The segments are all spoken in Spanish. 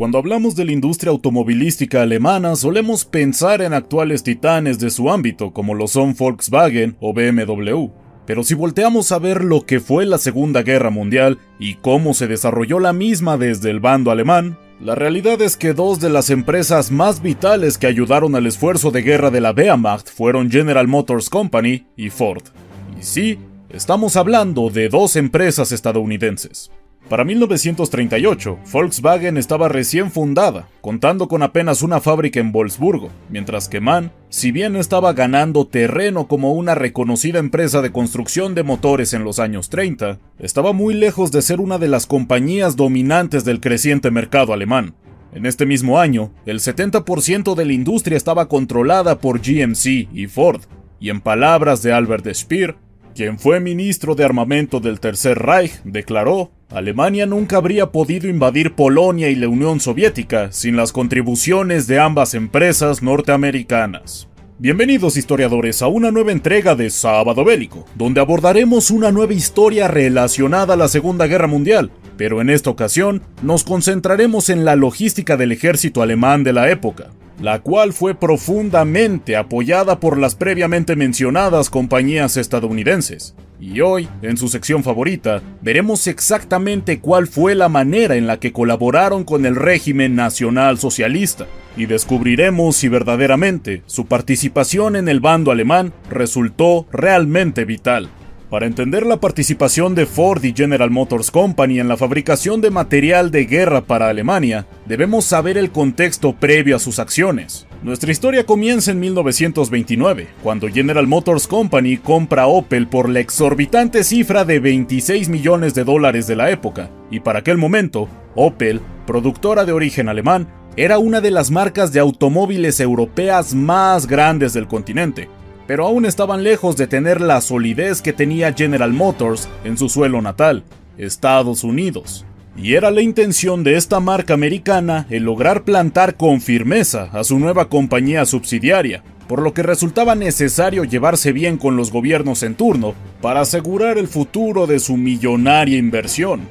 Cuando hablamos de la industria automovilística alemana, solemos pensar en actuales titanes de su ámbito, como lo son Volkswagen o BMW. Pero si volteamos a ver lo que fue la Segunda Guerra Mundial y cómo se desarrolló la misma desde el bando alemán, la realidad es que dos de las empresas más vitales que ayudaron al esfuerzo de guerra de la Wehrmacht fueron General Motors Company y Ford. Y sí, estamos hablando de dos empresas estadounidenses. Para 1938, Volkswagen estaba recién fundada, contando con apenas una fábrica en Wolfsburgo, mientras que MAN, si bien estaba ganando terreno como una reconocida empresa de construcción de motores en los años 30, estaba muy lejos de ser una de las compañías dominantes del creciente mercado alemán. En este mismo año, el 70% de la industria estaba controlada por GMC y Ford, y en palabras de Albert Speer, quien fue ministro de armamento del Tercer Reich, declaró Alemania nunca habría podido invadir Polonia y la Unión Soviética sin las contribuciones de ambas empresas norteamericanas. Bienvenidos historiadores a una nueva entrega de Sábado Bélico, donde abordaremos una nueva historia relacionada a la Segunda Guerra Mundial, pero en esta ocasión nos concentraremos en la logística del ejército alemán de la época, la cual fue profundamente apoyada por las previamente mencionadas compañías estadounidenses. Y hoy, en su sección favorita, veremos exactamente cuál fue la manera en la que colaboraron con el régimen nacional socialista, y descubriremos si verdaderamente su participación en el bando alemán resultó realmente vital. Para entender la participación de Ford y General Motors Company en la fabricación de material de guerra para Alemania, debemos saber el contexto previo a sus acciones. Nuestra historia comienza en 1929, cuando General Motors Company compra Opel por la exorbitante cifra de 26 millones de dólares de la época, y para aquel momento, Opel, productora de origen alemán, era una de las marcas de automóviles europeas más grandes del continente, pero aún estaban lejos de tener la solidez que tenía General Motors en su suelo natal, Estados Unidos. Y era la intención de esta marca americana el lograr plantar con firmeza a su nueva compañía subsidiaria, por lo que resultaba necesario llevarse bien con los gobiernos en turno para asegurar el futuro de su millonaria inversión.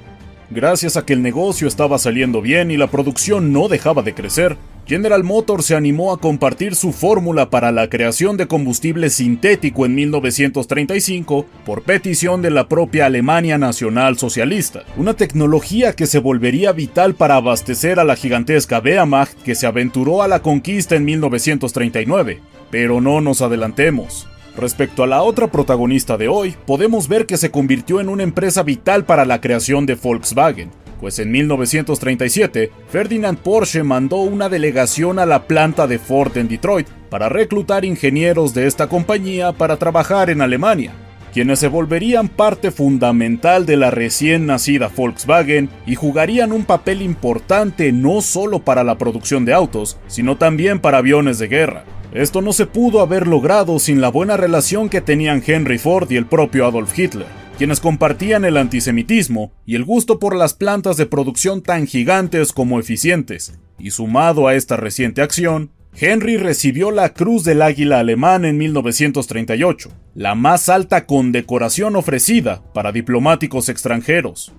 Gracias a que el negocio estaba saliendo bien y la producción no dejaba de crecer, General Motors se animó a compartir su fórmula para la creación de combustible sintético en 1935 por petición de la propia Alemania Nacional Socialista, una tecnología que se volvería vital para abastecer a la gigantesca Wehrmacht que se aventuró a la conquista en 1939. Pero no nos adelantemos. Respecto a la otra protagonista de hoy, podemos ver que se convirtió en una empresa vital para la creación de Volkswagen, pues en 1937 Ferdinand Porsche mandó una delegación a la planta de Ford en Detroit para reclutar ingenieros de esta compañía para trabajar en Alemania, quienes se volverían parte fundamental de la recién nacida Volkswagen y jugarían un papel importante no solo para la producción de autos, sino también para aviones de guerra. Esto no se pudo haber logrado sin la buena relación que tenían Henry Ford y el propio Adolf Hitler, quienes compartían el antisemitismo y el gusto por las plantas de producción tan gigantes como eficientes. Y sumado a esta reciente acción, Henry recibió la Cruz del Águila Alemán en 1938, la más alta condecoración ofrecida para diplomáticos extranjeros.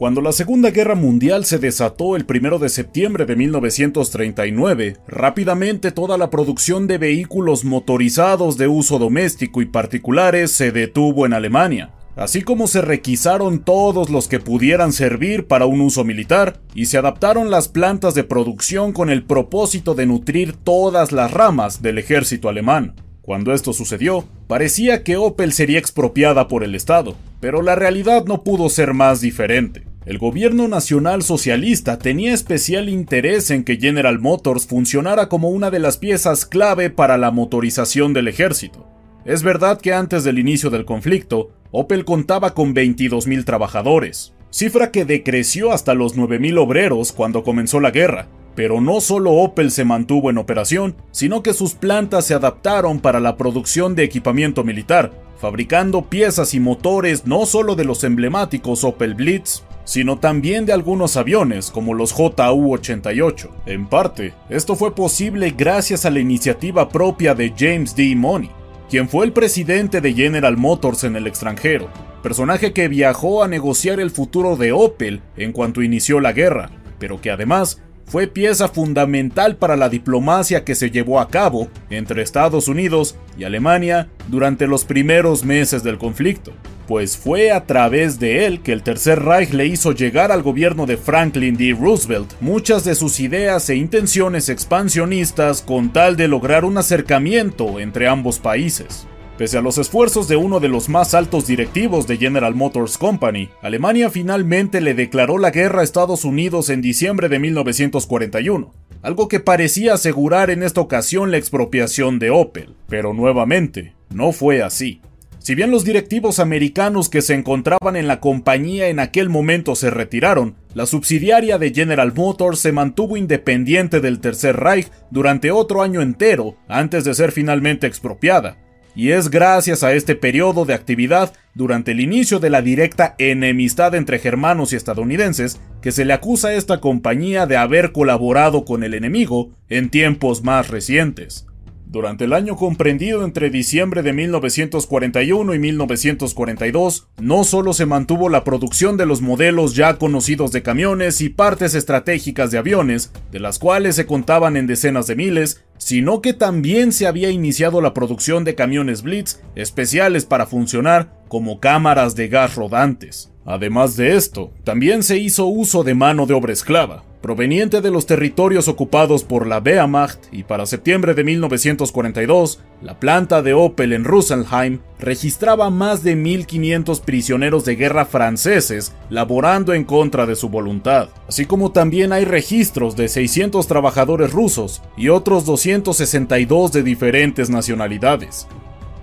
Cuando la Segunda Guerra Mundial se desató el 1 de septiembre de 1939, rápidamente toda la producción de vehículos motorizados de uso doméstico y particulares se detuvo en Alemania, así como se requisaron todos los que pudieran servir para un uso militar y se adaptaron las plantas de producción con el propósito de nutrir todas las ramas del ejército alemán. Cuando esto sucedió, parecía que Opel sería expropiada por el Estado, pero la realidad no pudo ser más diferente. El gobierno nacional socialista tenía especial interés en que General Motors funcionara como una de las piezas clave para la motorización del ejército. Es verdad que antes del inicio del conflicto, Opel contaba con 22.000 trabajadores, cifra que decreció hasta los 9.000 obreros cuando comenzó la guerra, Pero no solo Opel se mantuvo en operación, sino que sus plantas se adaptaron para la producción de equipamiento militar, fabricando piezas y motores no solo de los emblemáticos Opel Blitz, sino también de algunos aviones como los JU-88. En parte, esto fue posible gracias a la iniciativa propia de James D. Money, quien fue el presidente de General Motors en el extranjero, personaje que viajó a negociar el futuro de Opel en cuanto inició la guerra, pero que además fue pieza fundamental para la diplomacia que se llevó a cabo entre Estados Unidos y Alemania durante los primeros meses del conflicto, pues fue a través de él que el Tercer Reich le hizo llegar al gobierno de Franklin D. Roosevelt muchas de sus ideas e intenciones expansionistas con tal de lograr un acercamiento entre ambos países. Pese a los esfuerzos de uno de los más altos directivos de General Motors Company, Alemania finalmente le declaró la guerra a Estados Unidos en diciembre de 1941, algo que parecía asegurar en esta ocasión la expropiación de Opel. Pero nuevamente, no fue así. Si bien los directivos americanos que se encontraban en la compañía en aquel momento se retiraron, la subsidiaria de General Motors se mantuvo independiente del Tercer Reich durante otro año entero antes de ser finalmente expropiada, y es gracias a este periodo de actividad durante el inicio de la directa enemistad entre germanos y estadounidenses que se le acusa a esta compañía de haber colaborado con el enemigo en tiempos más recientes. Durante el año comprendido entre diciembre de 1941 y 1942, no solo se mantuvo la producción de los modelos ya conocidos de camiones y partes estratégicas de aviones, de las cuales se contaban en decenas de miles, sino que también se había iniciado la producción de camiones Blitz especiales para funcionar como cámaras de gas rodantes. Además de esto, también se hizo uso de mano de obra esclava, proveniente de los territorios ocupados por la Wehrmacht y para septiembre de 1942, la planta de Opel en Rosenheim registraba más de 1.500 prisioneros de guerra franceses laborando en contra de su voluntad, así como también hay registros de 600 trabajadores rusos y otros 262 de diferentes nacionalidades.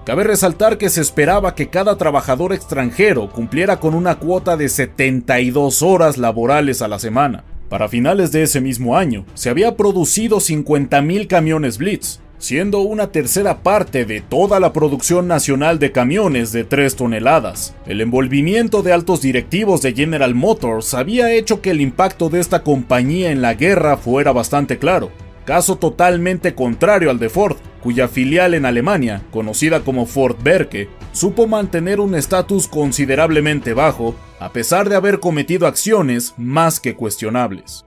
Cabe resaltar que se esperaba que cada trabajador extranjero cumpliera con una cuota de 72 horas laborales a la semana, para finales de ese mismo año, se había producido 50.000 camiones Blitz, siendo una tercera parte de toda la producción nacional de camiones de 3 toneladas. El envolvimiento de altos directivos de General Motors había hecho que el impacto de esta compañía en la guerra fuera bastante claro, caso totalmente contrario al de Ford, cuya filial en Alemania, conocida como Ford Berke, supo mantener un estatus considerablemente bajo a pesar de haber cometido acciones más que cuestionables.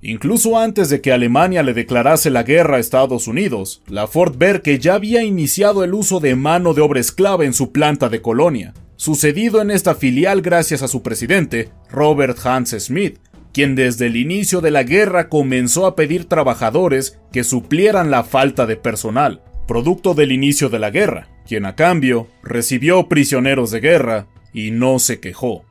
Incluso antes de que Alemania le declarase la guerra a Estados Unidos, la Ford Berke ya había iniciado el uso de mano de obra esclava en su planta de Colonia, sucedido en esta filial gracias a su presidente, Robert Hans Smith, quien desde el inicio de la guerra comenzó a pedir trabajadores que suplieran la falta de personal, producto del inicio de la guerra, quien a cambio recibió prisioneros de guerra y no se quejó.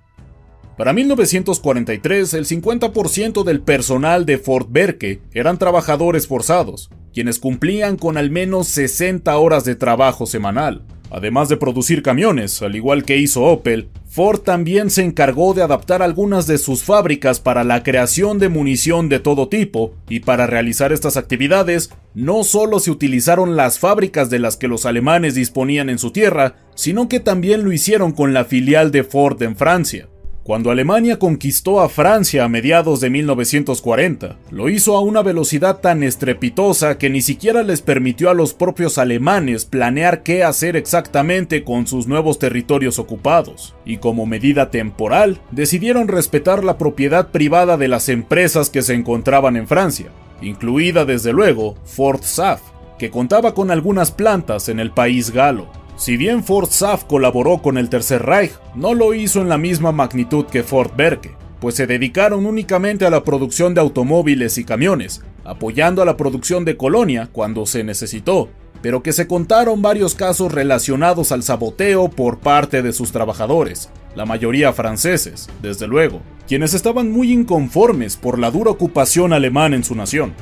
Para 1943, el 50% del personal de Fort Berke eran trabajadores forzados, quienes cumplían con al menos 60 horas de trabajo semanal. Además de producir camiones, al igual que hizo Opel, Ford también se encargó de adaptar algunas de sus fábricas para la creación de munición de todo tipo, y para realizar estas actividades, no solo se utilizaron las fábricas de las que los alemanes disponían en su tierra, sino que también lo hicieron con la filial de Ford en Francia. Cuando Alemania conquistó a Francia a mediados de 1940, lo hizo a una velocidad tan estrepitosa que ni siquiera les permitió a los propios alemanes planear qué hacer exactamente con sus nuevos territorios ocupados, y como medida temporal, decidieron respetar la propiedad privada de las empresas que se encontraban en Francia, incluida desde luego Fort Saf, que contaba con algunas plantas en el país galo. Si bien Ford SAF colaboró con el Tercer Reich, no lo hizo en la misma magnitud que Ford Berke, pues se dedicaron únicamente a la producción de automóviles y camiones, apoyando a la producción de Colonia cuando se necesitó, pero que se contaron varios casos relacionados al saboteo por parte de sus trabajadores, la mayoría franceses, desde luego, quienes estaban muy inconformes por la dura ocupación alemana en su nación.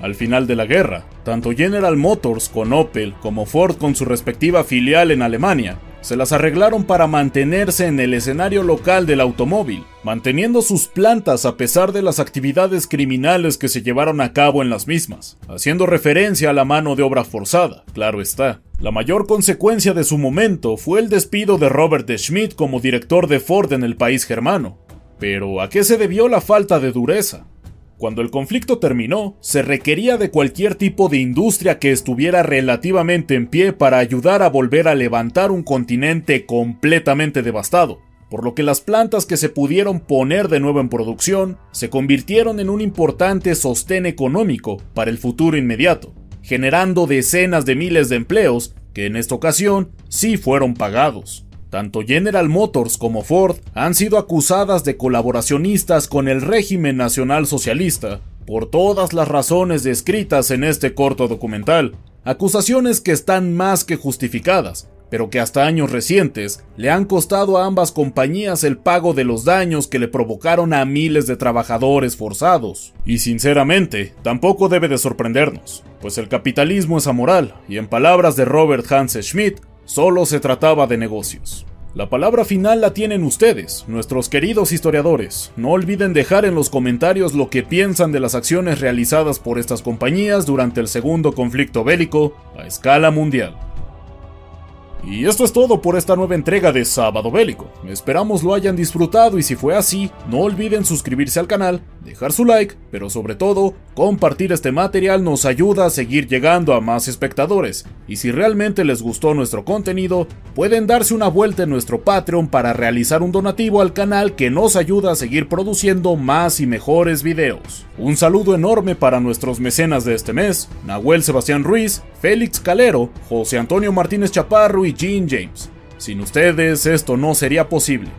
Al final de la guerra, tanto General Motors con Opel como Ford con su respectiva filial en Alemania se las arreglaron para mantenerse en el escenario local del automóvil, manteniendo sus plantas a pesar de las actividades criminales que se llevaron a cabo en las mismas, haciendo referencia a la mano de obra forzada, claro está. La mayor consecuencia de su momento fue el despido de Robert de Schmidt como director de Ford en el país germano. Pero ¿a qué se debió la falta de dureza? Cuando el conflicto terminó, se requería de cualquier tipo de industria que estuviera relativamente en pie para ayudar a volver a levantar un continente completamente devastado, por lo que las plantas que se pudieron poner de nuevo en producción se convirtieron en un importante sostén económico para el futuro inmediato, generando decenas de miles de empleos que en esta ocasión sí fueron pagados. Tanto General Motors como Ford han sido acusadas de colaboracionistas con el régimen nacional socialista, por todas las razones descritas en este corto documental, acusaciones que están más que justificadas, pero que hasta años recientes le han costado a ambas compañías el pago de los daños que le provocaron a miles de trabajadores forzados. Y sinceramente, tampoco debe de sorprendernos, pues el capitalismo es amoral, y en palabras de Robert Hans Schmidt, Solo se trataba de negocios. La palabra final la tienen ustedes, nuestros queridos historiadores. No olviden dejar en los comentarios lo que piensan de las acciones realizadas por estas compañías durante el segundo conflicto bélico a escala mundial. Y esto es todo por esta nueva entrega de Sábado Bélico. Esperamos lo hayan disfrutado y si fue así, no olviden suscribirse al canal, dejar su like, pero sobre todo, compartir este material nos ayuda a seguir llegando a más espectadores. Y si realmente les gustó nuestro contenido, pueden darse una vuelta en nuestro Patreon para realizar un donativo al canal que nos ayuda a seguir produciendo más y mejores videos. Un saludo enorme para nuestros mecenas de este mes, Nahuel Sebastián Ruiz, Félix Calero, José Antonio Martínez Chaparro y Jean James. Sin ustedes esto no sería posible.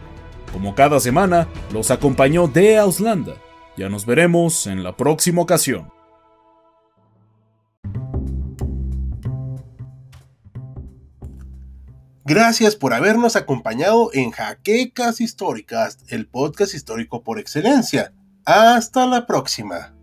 Como cada semana, los acompañó de Auslanda. Ya nos veremos en la próxima ocasión. Gracias por habernos acompañado en Jaquecas Históricas, el podcast histórico por excelencia. Hasta la próxima.